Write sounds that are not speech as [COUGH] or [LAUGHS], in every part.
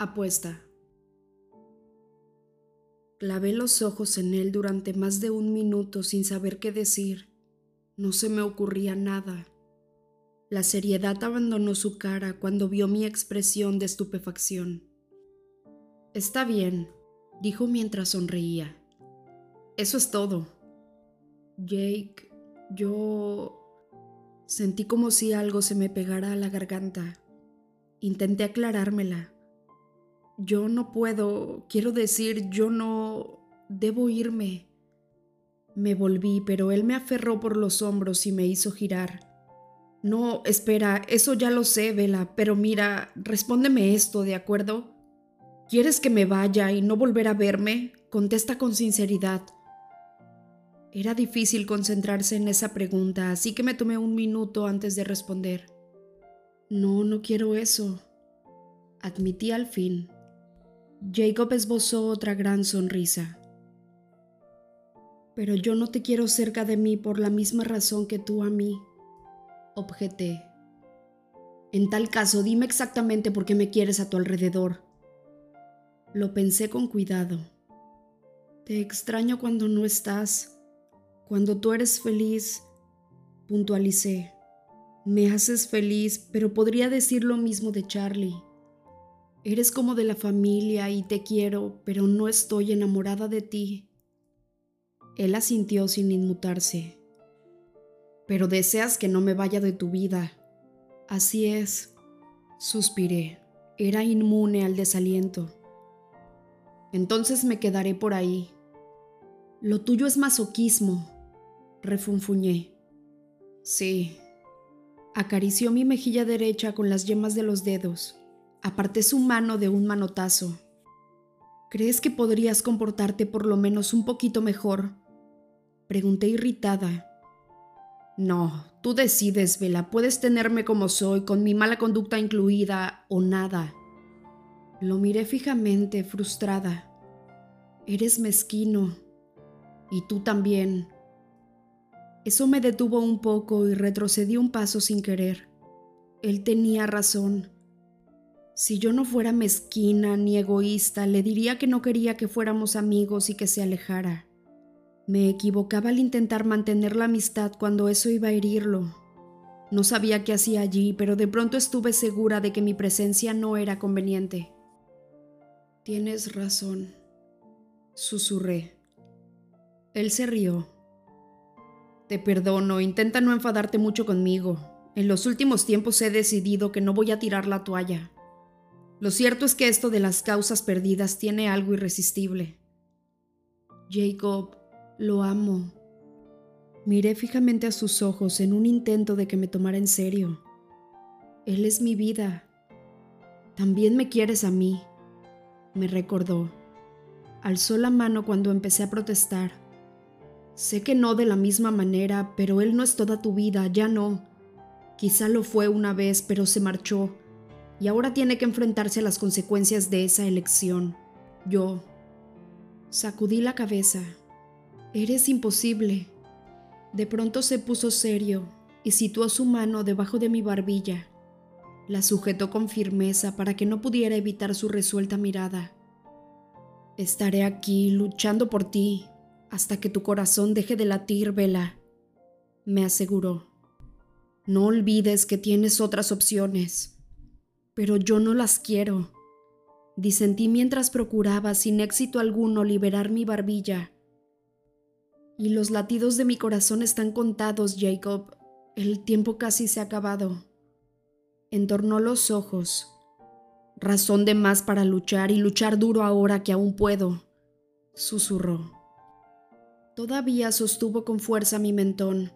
Apuesta. Clavé los ojos en él durante más de un minuto sin saber qué decir. No se me ocurría nada. La seriedad abandonó su cara cuando vio mi expresión de estupefacción. Está bien, dijo mientras sonreía. Eso es todo. Jake, yo... Sentí como si algo se me pegara a la garganta. Intenté aclarármela. Yo no puedo, quiero decir, yo no... Debo irme. Me volví, pero él me aferró por los hombros y me hizo girar. No, espera, eso ya lo sé, Vela, pero mira, respóndeme esto, ¿de acuerdo? ¿Quieres que me vaya y no volver a verme? Contesta con sinceridad. Era difícil concentrarse en esa pregunta, así que me tomé un minuto antes de responder. No, no quiero eso. Admití al fin. Jacob esbozó otra gran sonrisa. Pero yo no te quiero cerca de mí por la misma razón que tú a mí, objeté. En tal caso, dime exactamente por qué me quieres a tu alrededor. Lo pensé con cuidado. Te extraño cuando no estás, cuando tú eres feliz, puntualicé. Me haces feliz, pero podría decir lo mismo de Charlie. Eres como de la familia y te quiero, pero no estoy enamorada de ti. Él asintió sin inmutarse. Pero deseas que no me vaya de tu vida. Así es. Suspiré. Era inmune al desaliento. Entonces me quedaré por ahí. Lo tuyo es masoquismo, refunfuñé. Sí. Acarició mi mejilla derecha con las yemas de los dedos. Aparté su mano de un manotazo. ¿Crees que podrías comportarte por lo menos un poquito mejor? Pregunté irritada. No, tú decides, Vela. Puedes tenerme como soy, con mi mala conducta incluida, o nada. Lo miré fijamente, frustrada. Eres mezquino. Y tú también. Eso me detuvo un poco y retrocedí un paso sin querer. Él tenía razón. Si yo no fuera mezquina ni egoísta, le diría que no quería que fuéramos amigos y que se alejara. Me equivocaba al intentar mantener la amistad cuando eso iba a herirlo. No sabía qué hacía allí, pero de pronto estuve segura de que mi presencia no era conveniente. Tienes razón, susurré. Él se rió. Te perdono, intenta no enfadarte mucho conmigo. En los últimos tiempos he decidido que no voy a tirar la toalla. Lo cierto es que esto de las causas perdidas tiene algo irresistible. Jacob, lo amo. Miré fijamente a sus ojos en un intento de que me tomara en serio. Él es mi vida. También me quieres a mí, me recordó. Alzó la mano cuando empecé a protestar. Sé que no de la misma manera, pero él no es toda tu vida, ya no. Quizá lo fue una vez, pero se marchó y ahora tiene que enfrentarse a las consecuencias de esa elección. Yo sacudí la cabeza. Eres imposible. De pronto se puso serio y situó su mano debajo de mi barbilla. La sujetó con firmeza para que no pudiera evitar su resuelta mirada. Estaré aquí luchando por ti hasta que tu corazón deje de latir, Vela, me aseguró. No olvides que tienes otras opciones pero yo no las quiero. Disentí mientras procuraba sin éxito alguno liberar mi barbilla. Y los latidos de mi corazón están contados, Jacob. El tiempo casi se ha acabado. Entornó los ojos. Razón de más para luchar y luchar duro ahora que aún puedo, susurró. Todavía sostuvo con fuerza mi mentón.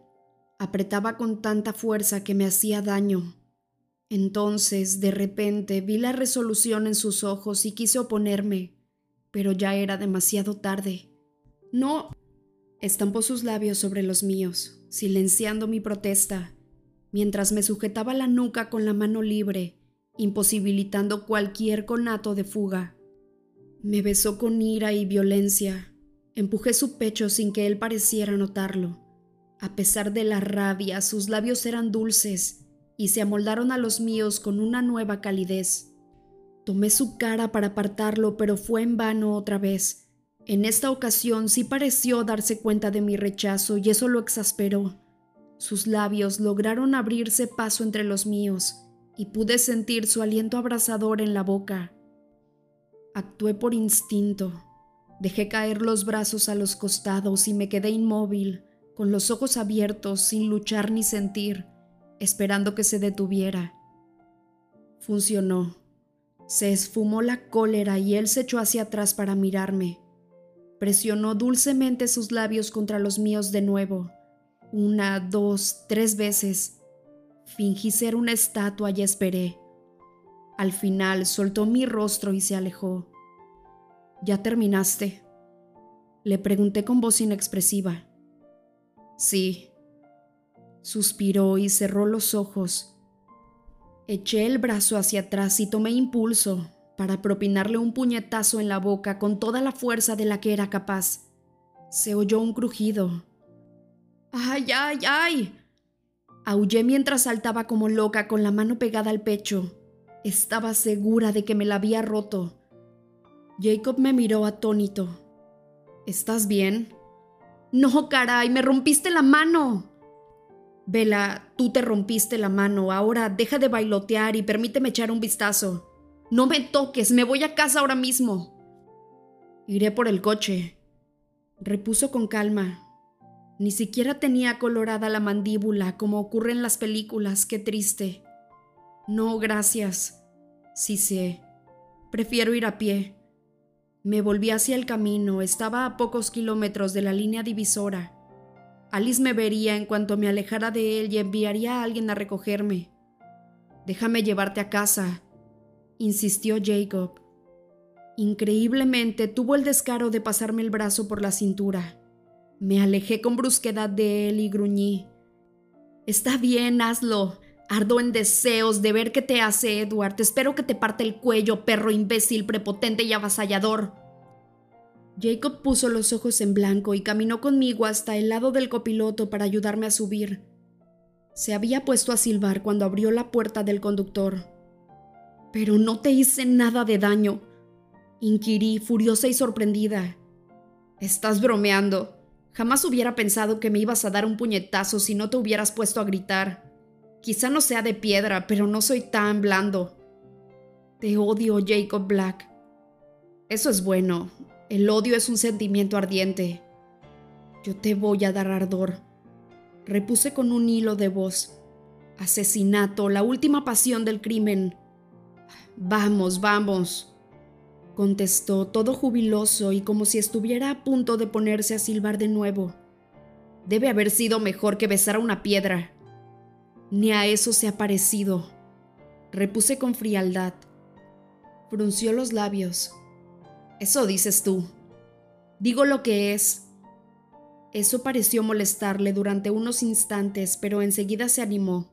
Apretaba con tanta fuerza que me hacía daño. Entonces, de repente, vi la resolución en sus ojos y quise oponerme, pero ya era demasiado tarde. No. Estampó sus labios sobre los míos, silenciando mi protesta, mientras me sujetaba la nuca con la mano libre, imposibilitando cualquier conato de fuga. Me besó con ira y violencia. Empujé su pecho sin que él pareciera notarlo. A pesar de la rabia, sus labios eran dulces y se amoldaron a los míos con una nueva calidez. Tomé su cara para apartarlo, pero fue en vano otra vez. En esta ocasión sí pareció darse cuenta de mi rechazo y eso lo exasperó. Sus labios lograron abrirse paso entre los míos y pude sentir su aliento abrasador en la boca. Actué por instinto. Dejé caer los brazos a los costados y me quedé inmóvil, con los ojos abiertos, sin luchar ni sentir, esperando que se detuviera. Funcionó. Se esfumó la cólera y él se echó hacia atrás para mirarme. Presionó dulcemente sus labios contra los míos de nuevo. Una, dos, tres veces. Fingí ser una estatua y esperé. Al final soltó mi rostro y se alejó. ¿Ya terminaste? Le pregunté con voz inexpresiva. Sí. Suspiró y cerró los ojos. Eché el brazo hacia atrás y tomé impulso para propinarle un puñetazo en la boca con toda la fuerza de la que era capaz. Se oyó un crujido. ¡Ay, ay, ay! Aullé mientras saltaba como loca con la mano pegada al pecho. Estaba segura de que me la había roto. Jacob me miró atónito. ¿Estás bien? No, caray, me rompiste la mano. Vela, tú te rompiste la mano, ahora deja de bailotear y permíteme echar un vistazo. No me toques, me voy a casa ahora mismo. Iré por el coche, repuso con calma. Ni siquiera tenía colorada la mandíbula como ocurre en las películas, qué triste. No, gracias. Sí sé. Prefiero ir a pie. Me volví hacia el camino, estaba a pocos kilómetros de la línea divisora. Alice me vería en cuanto me alejara de él y enviaría a alguien a recogerme. Déjame llevarte a casa, insistió Jacob. Increíblemente tuvo el descaro de pasarme el brazo por la cintura. Me alejé con brusquedad de él y gruñí. Está bien, hazlo. Ardo en deseos de ver qué te hace Edward. Espero que te parte el cuello, perro imbécil, prepotente y avasallador. Jacob puso los ojos en blanco y caminó conmigo hasta el lado del copiloto para ayudarme a subir. Se había puesto a silbar cuando abrió la puerta del conductor. Pero no te hice nada de daño, inquirí, furiosa y sorprendida. Estás bromeando. Jamás hubiera pensado que me ibas a dar un puñetazo si no te hubieras puesto a gritar. Quizá no sea de piedra, pero no soy tan blando. Te odio, Jacob Black. Eso es bueno. El odio es un sentimiento ardiente. Yo te voy a dar ardor. Repuse con un hilo de voz. Asesinato, la última pasión del crimen. Vamos, vamos, contestó todo jubiloso y como si estuviera a punto de ponerse a silbar de nuevo. Debe haber sido mejor que besar a una piedra. Ni a eso se ha parecido. Repuse con frialdad. Frunció los labios. Eso dices tú. Digo lo que es. Eso pareció molestarle durante unos instantes, pero enseguida se animó.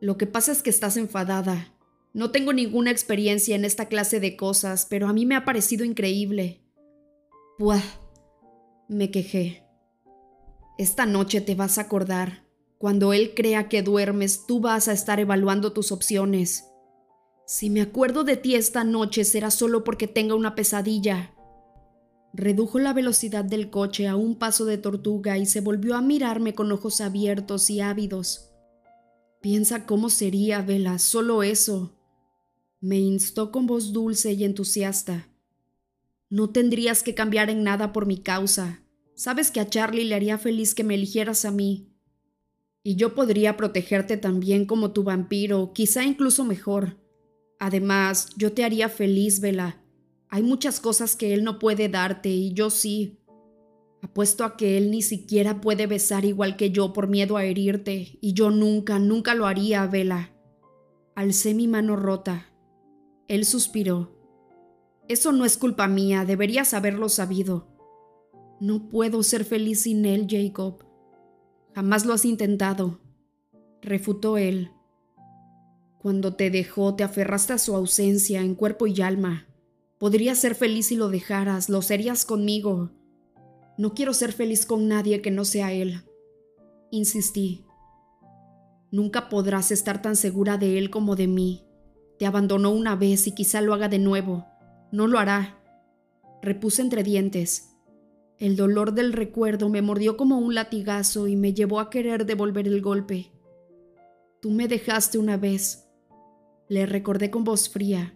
Lo que pasa es que estás enfadada. No tengo ninguna experiencia en esta clase de cosas, pero a mí me ha parecido increíble. Buah, me quejé. Esta noche te vas a acordar. Cuando él crea que duermes, tú vas a estar evaluando tus opciones. Si me acuerdo de ti esta noche será solo porque tenga una pesadilla. Redujo la velocidad del coche a un paso de tortuga y se volvió a mirarme con ojos abiertos y ávidos. Piensa cómo sería, Vela, solo eso. Me instó con voz dulce y entusiasta. No tendrías que cambiar en nada por mi causa. Sabes que a Charlie le haría feliz que me eligieras a mí. Y yo podría protegerte también como tu vampiro, quizá incluso mejor. Además, yo te haría feliz, Vela. Hay muchas cosas que él no puede darte y yo sí. Apuesto a que él ni siquiera puede besar igual que yo por miedo a herirte, y yo nunca, nunca lo haría, Vela. Alcé mi mano rota. Él suspiró. Eso no es culpa mía, deberías haberlo sabido. No puedo ser feliz sin él, Jacob. Jamás lo has intentado, refutó él. Cuando te dejó, te aferraste a su ausencia en cuerpo y alma. Podrías ser feliz si lo dejaras, lo serías conmigo. No quiero ser feliz con nadie que no sea él. Insistí. Nunca podrás estar tan segura de él como de mí. Te abandonó una vez y quizá lo haga de nuevo. No lo hará. Repuse entre dientes. El dolor del recuerdo me mordió como un latigazo y me llevó a querer devolver el golpe. Tú me dejaste una vez. Le recordé con voz fría.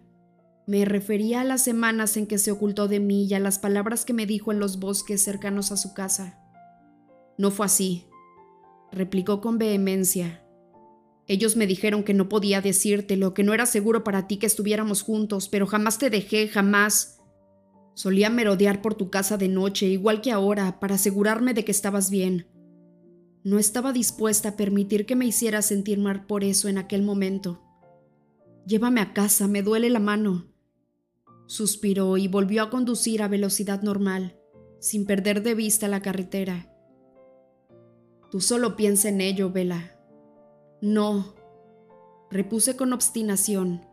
Me refería a las semanas en que se ocultó de mí y a las palabras que me dijo en los bosques cercanos a su casa. No fue así, replicó con vehemencia. Ellos me dijeron que no podía decírtelo, que no era seguro para ti que estuviéramos juntos, pero jamás te dejé, jamás. Solía merodear por tu casa de noche, igual que ahora, para asegurarme de que estabas bien. No estaba dispuesta a permitir que me hiciera sentir mal por eso en aquel momento. Llévame a casa, me duele la mano. Suspiró y volvió a conducir a velocidad normal, sin perder de vista la carretera. Tú solo piensa en ello, Vela. No, repuse con obstinación.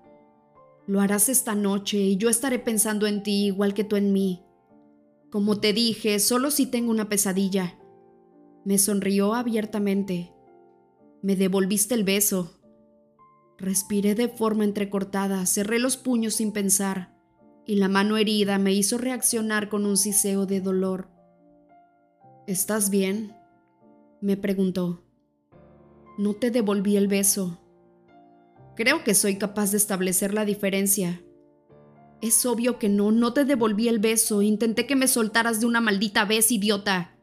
Lo harás esta noche y yo estaré pensando en ti igual que tú en mí. Como te dije, solo si tengo una pesadilla. Me sonrió abiertamente. Me devolviste el beso. Respiré de forma entrecortada, cerré los puños sin pensar y la mano herida me hizo reaccionar con un siseo de dolor. ¿Estás bien? me preguntó. No te devolví el beso. Creo que soy capaz de establecer la diferencia. Es obvio que no, no te devolví el beso, intenté que me soltaras de una maldita vez, idiota.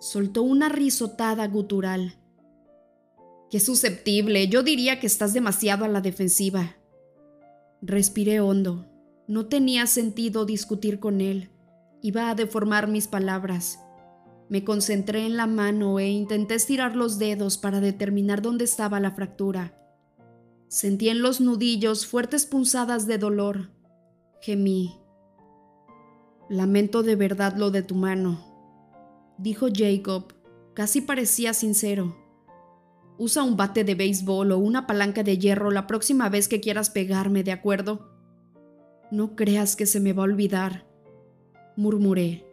Soltó una risotada gutural. Qué susceptible, yo diría que estás demasiado a la defensiva. Respiré hondo. No tenía sentido discutir con él. Iba a deformar mis palabras. Me concentré en la mano e intenté estirar los dedos para determinar dónde estaba la fractura. Sentí en los nudillos fuertes punzadas de dolor. Gemí. Lamento de verdad lo de tu mano, dijo Jacob. Casi parecía sincero. Usa un bate de béisbol o una palanca de hierro la próxima vez que quieras pegarme, ¿de acuerdo? No creas que se me va a olvidar, murmuré.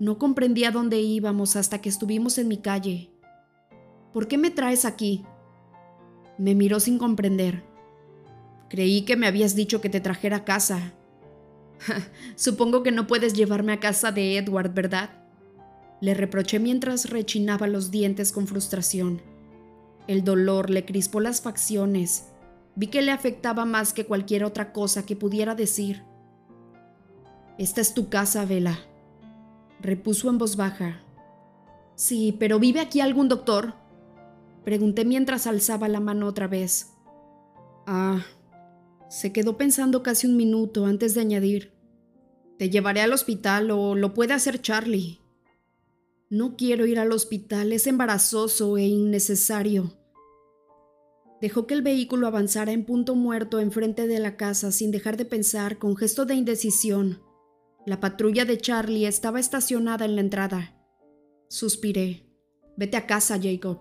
No comprendía dónde íbamos hasta que estuvimos en mi calle. ¿Por qué me traes aquí? Me miró sin comprender. Creí que me habías dicho que te trajera a casa. [LAUGHS] Supongo que no puedes llevarme a casa de Edward, ¿verdad? Le reproché mientras rechinaba los dientes con frustración. El dolor le crispó las facciones Vi que le afectaba más que cualquier otra cosa que pudiera decir. Esta es tu casa, Vela, repuso en voz baja. Sí, pero ¿vive aquí algún doctor? Pregunté mientras alzaba la mano otra vez. Ah, se quedó pensando casi un minuto antes de añadir. Te llevaré al hospital o lo puede hacer Charlie. No quiero ir al hospital, es embarazoso e innecesario. Dejó que el vehículo avanzara en punto muerto enfrente de la casa sin dejar de pensar con gesto de indecisión. La patrulla de Charlie estaba estacionada en la entrada. Suspiré. Vete a casa, Jacob.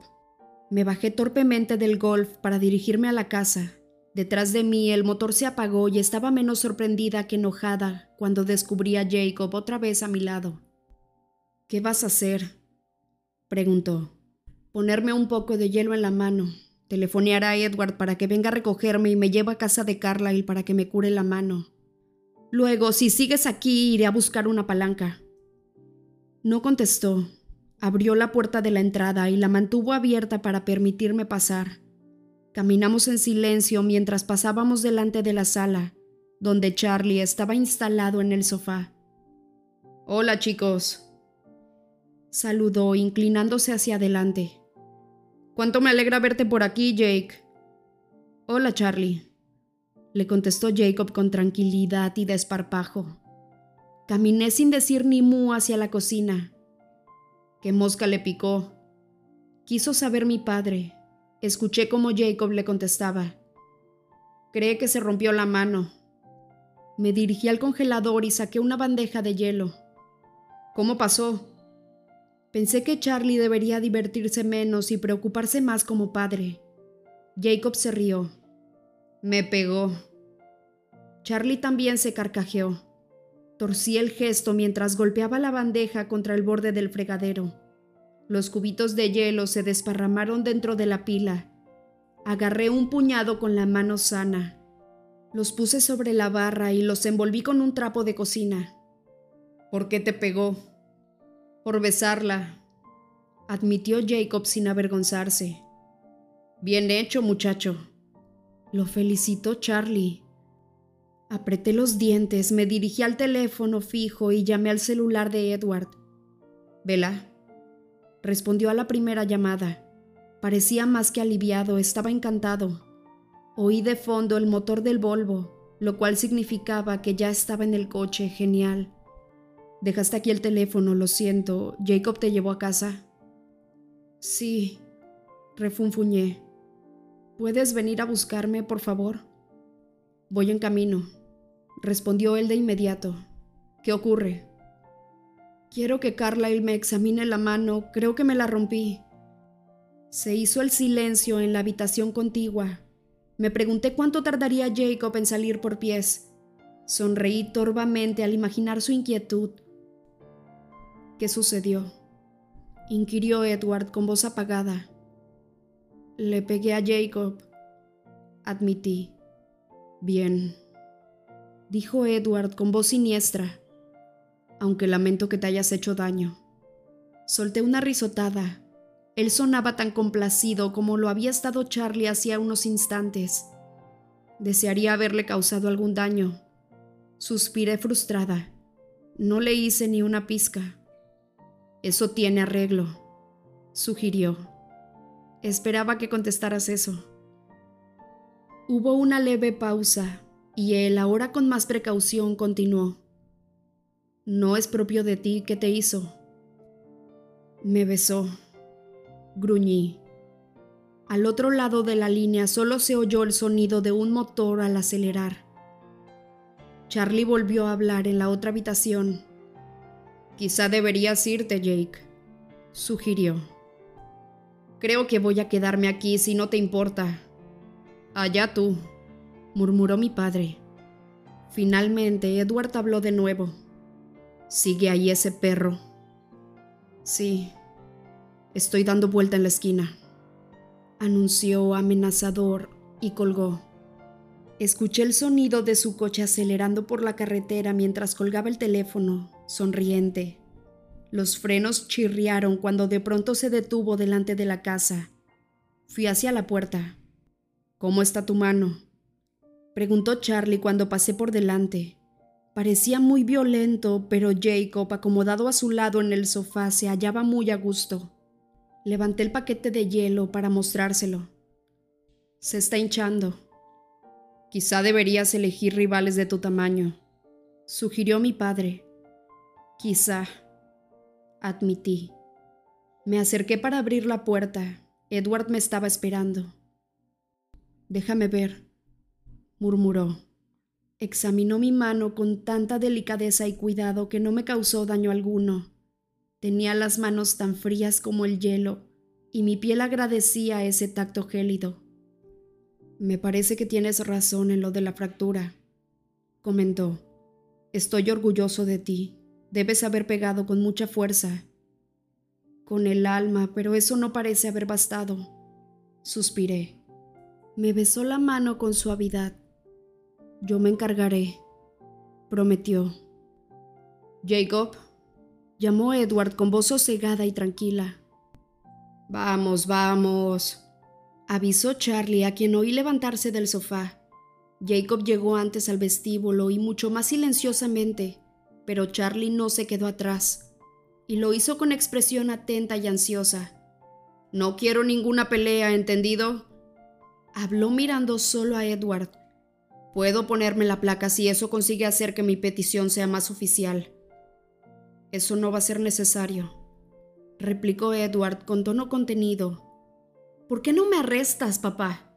Me bajé torpemente del golf para dirigirme a la casa. Detrás de mí el motor se apagó y estaba menos sorprendida que enojada cuando descubrí a Jacob otra vez a mi lado. ¿Qué vas a hacer? preguntó. Ponerme un poco de hielo en la mano, Telefonear a Edward para que venga a recogerme y me lleve a casa de Carlyle para que me cure la mano. Luego, si sigues aquí, iré a buscar una palanca. No contestó. Abrió la puerta de la entrada y la mantuvo abierta para permitirme pasar. Caminamos en silencio mientras pasábamos delante de la sala, donde Charlie estaba instalado en el sofá. Hola chicos. Saludó inclinándose hacia adelante. Cuánto me alegra verte por aquí, Jake. Hola, Charlie, le contestó Jacob con tranquilidad y desparpajo. Caminé sin decir ni mu hacia la cocina. ¿Qué mosca le picó? Quiso saber mi padre. Escuché cómo Jacob le contestaba. Cree que se rompió la mano. Me dirigí al congelador y saqué una bandeja de hielo. ¿Cómo pasó? Pensé que Charlie debería divertirse menos y preocuparse más como padre. Jacob se rió. Me pegó. Charlie también se carcajeó. Torcí el gesto mientras golpeaba la bandeja contra el borde del fregadero. Los cubitos de hielo se desparramaron dentro de la pila. Agarré un puñado con la mano sana. Los puse sobre la barra y los envolví con un trapo de cocina. ¿Por qué te pegó? Por besarla, admitió Jacob sin avergonzarse. Bien hecho, muchacho. Lo felicitó Charlie. Apreté los dientes, me dirigí al teléfono fijo y llamé al celular de Edward. Vela. Respondió a la primera llamada. Parecía más que aliviado, estaba encantado. Oí de fondo el motor del Volvo, lo cual significaba que ya estaba en el coche, genial. Dejaste aquí el teléfono, lo siento. ¿Jacob te llevó a casa? Sí, refunfuñé. ¿Puedes venir a buscarme, por favor? Voy en camino, respondió él de inmediato. ¿Qué ocurre? Quiero que Carlyle me examine la mano, creo que me la rompí. Se hizo el silencio en la habitación contigua. Me pregunté cuánto tardaría Jacob en salir por pies. Sonreí torvamente al imaginar su inquietud. ¿Qué sucedió? inquirió Edward con voz apagada. Le pegué a Jacob, admití. Bien, dijo Edward con voz siniestra, aunque lamento que te hayas hecho daño. Solté una risotada. Él sonaba tan complacido como lo había estado Charlie hacía unos instantes. Desearía haberle causado algún daño. Suspiré frustrada. No le hice ni una pizca. Eso tiene arreglo, sugirió. Esperaba que contestaras eso. Hubo una leve pausa y él, ahora con más precaución, continuó. No es propio de ti, ¿qué te hizo? Me besó. Gruñí. Al otro lado de la línea solo se oyó el sonido de un motor al acelerar. Charlie volvió a hablar en la otra habitación Quizá deberías irte, Jake, sugirió. Creo que voy a quedarme aquí si no te importa. Allá tú, murmuró mi padre. Finalmente, Edward habló de nuevo. ¿Sigue ahí ese perro? Sí. Estoy dando vuelta en la esquina. Anunció amenazador y colgó. Escuché el sonido de su coche acelerando por la carretera mientras colgaba el teléfono, sonriente. Los frenos chirriaron cuando de pronto se detuvo delante de la casa. Fui hacia la puerta. ¿Cómo está tu mano? Preguntó Charlie cuando pasé por delante. Parecía muy violento, pero Jacob, acomodado a su lado en el sofá, se hallaba muy a gusto. Levanté el paquete de hielo para mostrárselo. Se está hinchando, Quizá deberías elegir rivales de tu tamaño, sugirió mi padre. Quizá, admití. Me acerqué para abrir la puerta. Edward me estaba esperando. Déjame ver, murmuró. Examinó mi mano con tanta delicadeza y cuidado que no me causó daño alguno. Tenía las manos tan frías como el hielo, y mi piel agradecía ese tacto gélido. Me parece que tienes razón en lo de la fractura, comentó. Estoy orgulloso de ti. Debes haber pegado con mucha fuerza. Con el alma, pero eso no parece haber bastado. Suspiré. Me besó la mano con suavidad. Yo me encargaré, prometió. Jacob, llamó Edward con voz sosegada y tranquila. Vamos, vamos, avisó Charlie, a quien oí levantarse del sofá. Jacob llegó antes al vestíbulo y mucho más silenciosamente, pero Charlie no se quedó atrás, y lo hizo con expresión atenta y ansiosa. No quiero ninguna pelea, ¿entendido? Habló mirando solo a Edward. Puedo ponerme la placa si eso consigue hacer que mi petición sea más oficial. Eso no va a ser necesario, replicó Edward con tono contenido, ¿Por qué no me arrestas, papá?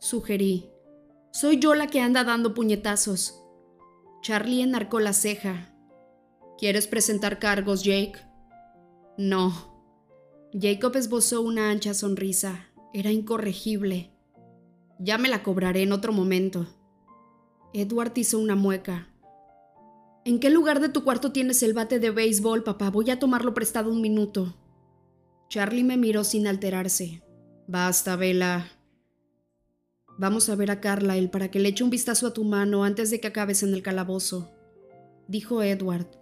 Sugerí. Soy yo la que anda dando puñetazos. Charlie enarcó la ceja. ¿Quieres presentar cargos, Jake? No. Jacob esbozó una ancha sonrisa. Era incorregible. Ya me la cobraré en otro momento. Edward hizo una mueca. ¿En qué lugar de tu cuarto tienes el bate de béisbol, papá? Voy a tomarlo prestado un minuto. Charlie me miró sin alterarse. Basta, Vela. Vamos a ver a Carlyle para que le eche un vistazo a tu mano antes de que acabes en el calabozo, dijo Edward.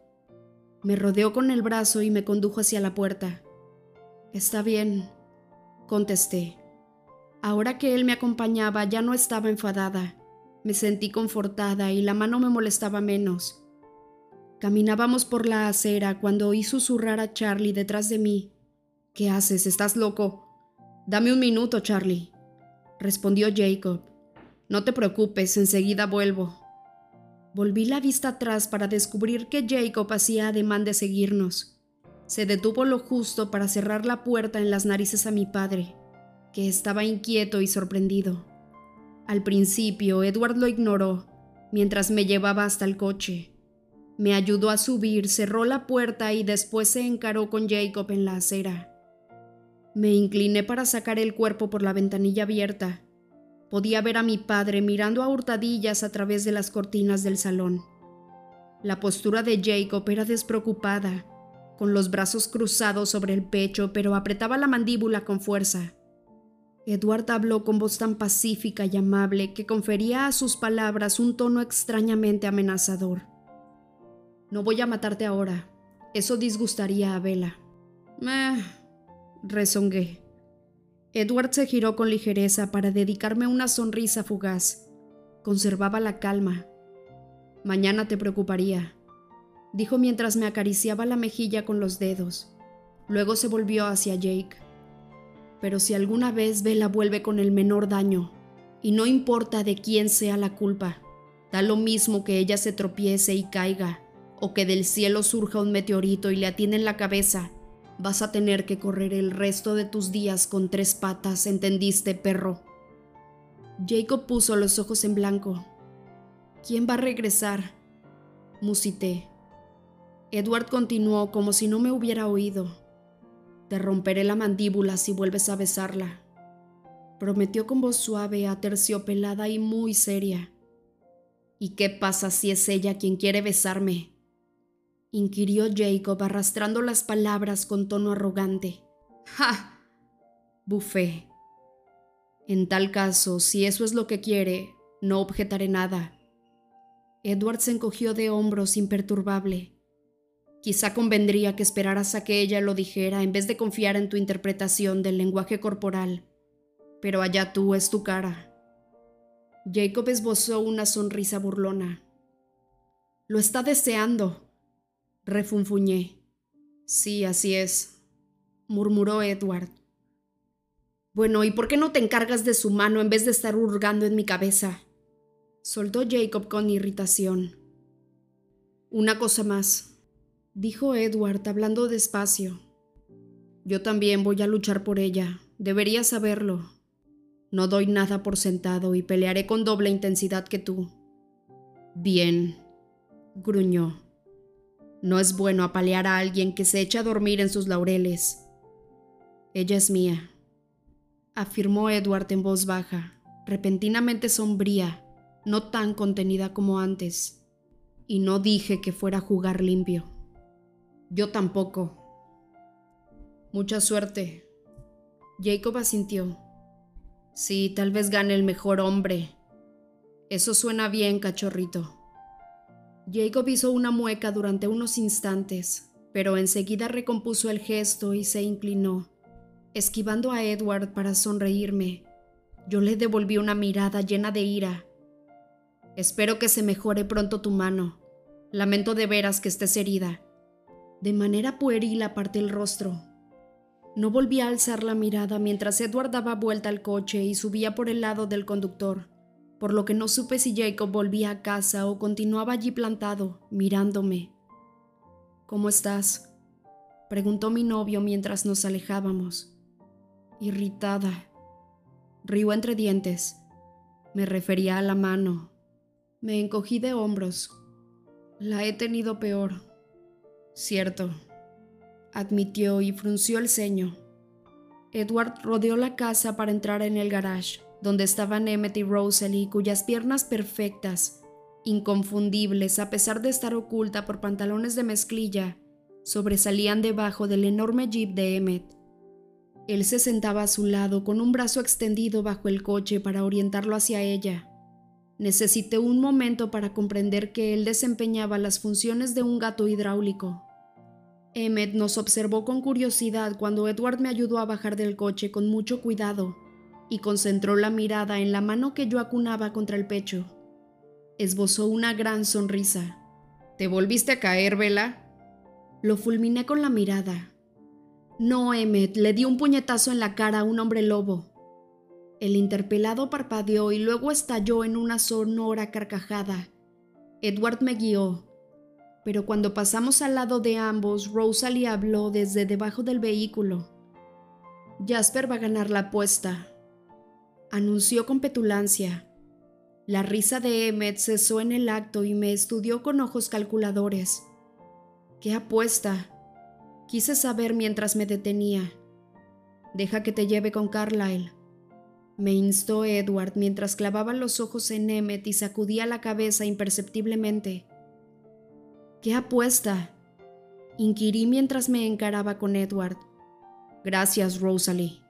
Me rodeó con el brazo y me condujo hacia la puerta. Está bien, contesté. Ahora que él me acompañaba ya no estaba enfadada. Me sentí confortada y la mano me molestaba menos. Caminábamos por la acera cuando oí susurrar a Charlie detrás de mí. ¿Qué haces? ¿Estás loco? Dame un minuto, Charlie, respondió Jacob. No te preocupes, enseguida vuelvo. Volví la vista atrás para descubrir que Jacob hacía ademán de seguirnos. Se detuvo lo justo para cerrar la puerta en las narices a mi padre, que estaba inquieto y sorprendido. Al principio, Edward lo ignoró, mientras me llevaba hasta el coche. Me ayudó a subir, cerró la puerta y después se encaró con Jacob en la acera. Me incliné para sacar el cuerpo por la ventanilla abierta. Podía ver a mi padre mirando a hurtadillas a través de las cortinas del salón. La postura de Jacob era despreocupada, con los brazos cruzados sobre el pecho, pero apretaba la mandíbula con fuerza. Edward habló con voz tan pacífica y amable que confería a sus palabras un tono extrañamente amenazador. No voy a matarte ahora. Eso disgustaría a Bella. Meh, rezongué. Edward se giró con ligereza para dedicarme una sonrisa fugaz. Conservaba la calma. Mañana te preocuparía, dijo mientras me acariciaba la mejilla con los dedos. Luego se volvió hacia Jake. Pero si alguna vez Bella vuelve con el menor daño, y no importa de quién sea la culpa, da lo mismo que ella se tropiece y caiga, o que del cielo surja un meteorito y le atiene en la cabeza, vas a tener que correr el resto de tus días con tres patas, ¿entendiste, perro? Jacob puso los ojos en blanco. ¿Quién va a regresar? Musité. Edward continuó como si no me hubiera oído. Te romperé la mandíbula si vuelves a besarla. Prometió con voz suave, aterciopelada y muy seria. ¿Y qué pasa si es ella quien quiere besarme? Inquirió Jacob arrastrando las palabras con tono arrogante. ¡Ja! bufé. En tal caso, si eso es lo que quiere, no objetaré nada. Edward se encogió de hombros imperturbable. Quizá convendría que esperaras a que ella lo dijera en vez de confiar en tu interpretación del lenguaje corporal. Pero allá tú es tu cara. Jacob esbozó una sonrisa burlona. Lo está deseando, refunfuñé. Sí, así es, murmuró Edward. Bueno, ¿y por qué no te encargas de su mano en vez de estar hurgando en mi cabeza? Soltó Jacob con irritación. Una cosa más, dijo Edward hablando despacio. Yo también voy a luchar por ella. Deberías saberlo. No doy nada por sentado y pelearé con doble intensidad que tú. Bien, gruñó. No es bueno apalear a alguien que se echa a dormir en sus laureles. Ella es mía, afirmó Edward en voz baja, repentinamente sombría, no tan contenida como antes. Y no dije que fuera a jugar limpio. Yo tampoco. Mucha suerte. Jacob asintió. Sí, tal vez gane el mejor hombre. Eso suena bien, cachorrito. Jacob hizo una mueca durante unos instantes, pero enseguida recompuso el gesto y se inclinó, esquivando a Edward para sonreírme. Yo le devolví una mirada llena de ira. Espero que se mejore pronto tu mano. Lamento de veras que estés herida. De manera pueril aparté el rostro. No volví a alzar la mirada mientras Edward daba vuelta al coche y subía por el lado del conductor por lo que no supe si Jacob volvía a casa o continuaba allí plantado, mirándome. ¿Cómo estás? preguntó mi novio mientras nos alejábamos. Irritada. Río entre dientes. Me refería a la mano. Me encogí de hombros. La he tenido peor. Cierto, admitió y frunció el ceño. Edward rodeó la casa para entrar en el garage donde estaban Emmet y Rosalie, cuyas piernas perfectas, inconfundibles a pesar de estar oculta por pantalones de mezclilla, sobresalían debajo del enorme jeep de Emmet. Él se sentaba a su lado con un brazo extendido bajo el coche para orientarlo hacia ella. Necesité un momento para comprender que él desempeñaba las funciones de un gato hidráulico. Emmet nos observó con curiosidad cuando Edward me ayudó a bajar del coche con mucho cuidado y concentró la mirada en la mano que yo acunaba contra el pecho. Esbozó una gran sonrisa. ¿Te volviste a caer, Vela? Lo fulminé con la mirada. No, Emmet, le di un puñetazo en la cara a un hombre lobo. El interpelado parpadeó y luego estalló en una sonora carcajada. Edward me guió, pero cuando pasamos al lado de ambos, Rosalie habló desde debajo del vehículo. Jasper va a ganar la apuesta, anunció con petulancia. La risa de Emmet cesó en el acto y me estudió con ojos calculadores. ¿Qué apuesta? Quise saber mientras me detenía. Deja que te lleve con Carlyle. Me instó Edward mientras clavaba los ojos en Emmet y sacudía la cabeza imperceptiblemente. ¿Qué apuesta? Inquirí mientras me encaraba con Edward. Gracias, Rosalie.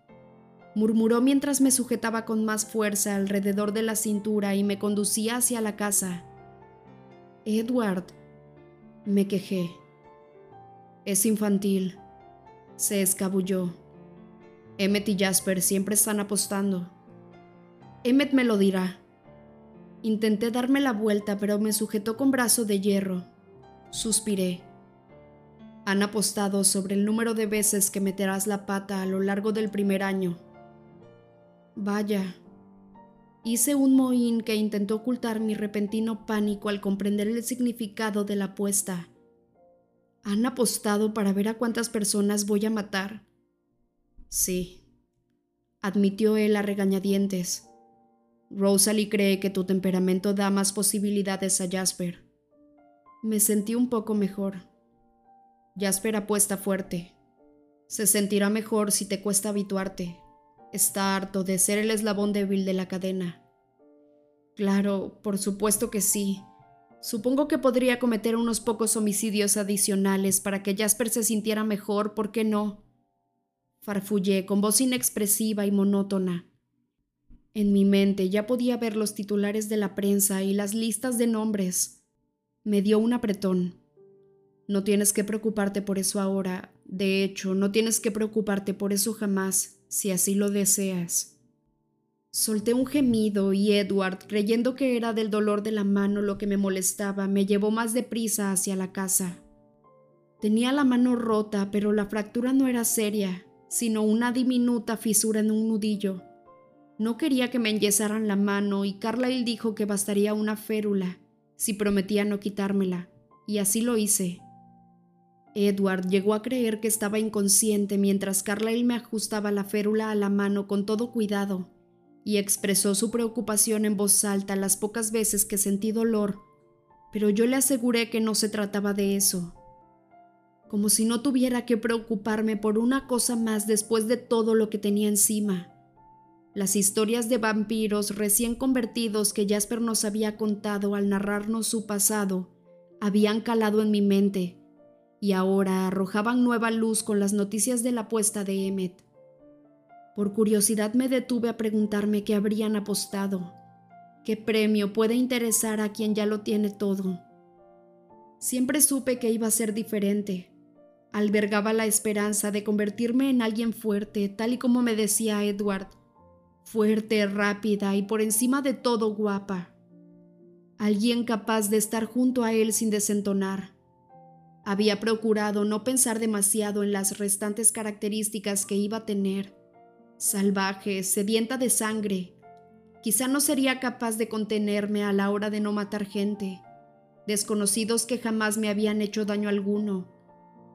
Murmuró mientras me sujetaba con más fuerza alrededor de la cintura y me conducía hacia la casa. Edward, me quejé. Es infantil. Se escabulló. Emmet y Jasper siempre están apostando. Emmet me lo dirá. Intenté darme la vuelta, pero me sujetó con brazo de hierro. Suspiré. Han apostado sobre el número de veces que meterás la pata a lo largo del primer año. Vaya. Hice un mohín que intentó ocultar mi repentino pánico al comprender el significado de la apuesta. ¿Han apostado para ver a cuántas personas voy a matar? Sí, admitió él a regañadientes. Rosalie cree que tu temperamento da más posibilidades a Jasper. Me sentí un poco mejor. Jasper apuesta fuerte. Se sentirá mejor si te cuesta habituarte. Está harto de ser el eslabón débil de la cadena. Claro, por supuesto que sí. Supongo que podría cometer unos pocos homicidios adicionales para que Jasper se sintiera mejor, ¿por qué no? Farfullé con voz inexpresiva y monótona. En mi mente ya podía ver los titulares de la prensa y las listas de nombres. Me dio un apretón. No tienes que preocuparte por eso ahora. De hecho, no tienes que preocuparte por eso jamás, si así lo deseas. Solté un gemido y Edward, creyendo que era del dolor de la mano lo que me molestaba, me llevó más deprisa hacia la casa. Tenía la mano rota, pero la fractura no era seria, sino una diminuta fisura en un nudillo. No quería que me enyesaran la mano y Carlyle dijo que bastaría una férula si prometía no quitármela, y así lo hice. Edward llegó a creer que estaba inconsciente mientras Carlyle me ajustaba la férula a la mano con todo cuidado y expresó su preocupación en voz alta las pocas veces que sentí dolor, pero yo le aseguré que no se trataba de eso. Como si no tuviera que preocuparme por una cosa más después de todo lo que tenía encima. Las historias de vampiros recién convertidos que Jasper nos había contado al narrarnos su pasado habían calado en mi mente y ahora arrojaban nueva luz con las noticias de la puesta de Emmet. Por curiosidad me detuve a preguntarme qué habrían apostado. ¿Qué premio puede interesar a quien ya lo tiene todo? Siempre supe que iba a ser diferente. Albergaba la esperanza de convertirme en alguien fuerte, tal y como me decía Edward. Fuerte, rápida y por encima de todo guapa. Alguien capaz de estar junto a él sin desentonar. Había procurado no pensar demasiado en las restantes características que iba a tener. Salvaje, sedienta de sangre. Quizá no sería capaz de contenerme a la hora de no matar gente, desconocidos que jamás me habían hecho daño alguno,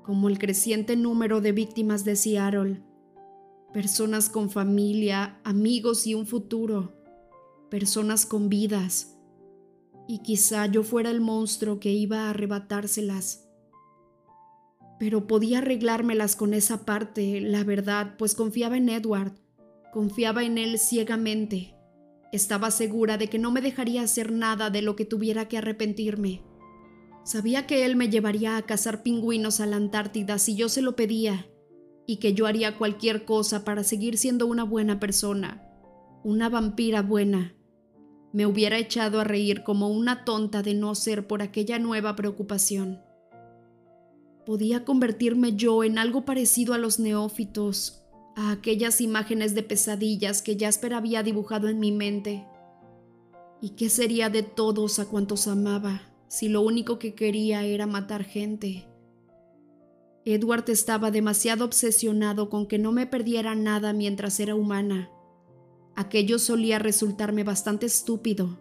como el creciente número de víctimas de Seattle, personas con familia, amigos y un futuro, personas con vidas. Y quizá yo fuera el monstruo que iba a arrebatárselas pero podía arreglármelas con esa parte, la verdad, pues confiaba en Edward, confiaba en él ciegamente. Estaba segura de que no me dejaría hacer nada de lo que tuviera que arrepentirme. Sabía que él me llevaría a cazar pingüinos a la Antártida si yo se lo pedía, y que yo haría cualquier cosa para seguir siendo una buena persona, una vampira buena. Me hubiera echado a reír como una tonta de no ser por aquella nueva preocupación. Podía convertirme yo en algo parecido a los neófitos, a aquellas imágenes de pesadillas que Jasper había dibujado en mi mente. ¿Y qué sería de todos a cuantos amaba si lo único que quería era matar gente? Edward estaba demasiado obsesionado con que no me perdiera nada mientras era humana. Aquello solía resultarme bastante estúpido.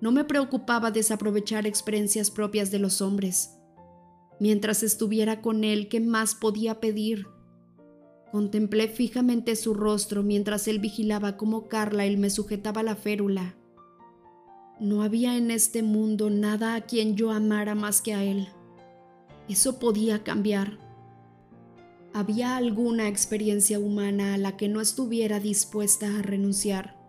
No me preocupaba desaprovechar experiencias propias de los hombres. Mientras estuviera con él, ¿qué más podía pedir? Contemplé fijamente su rostro mientras él vigilaba cómo Carlyle me sujetaba la férula. No había en este mundo nada a quien yo amara más que a él. Eso podía cambiar. ¿Había alguna experiencia humana a la que no estuviera dispuesta a renunciar?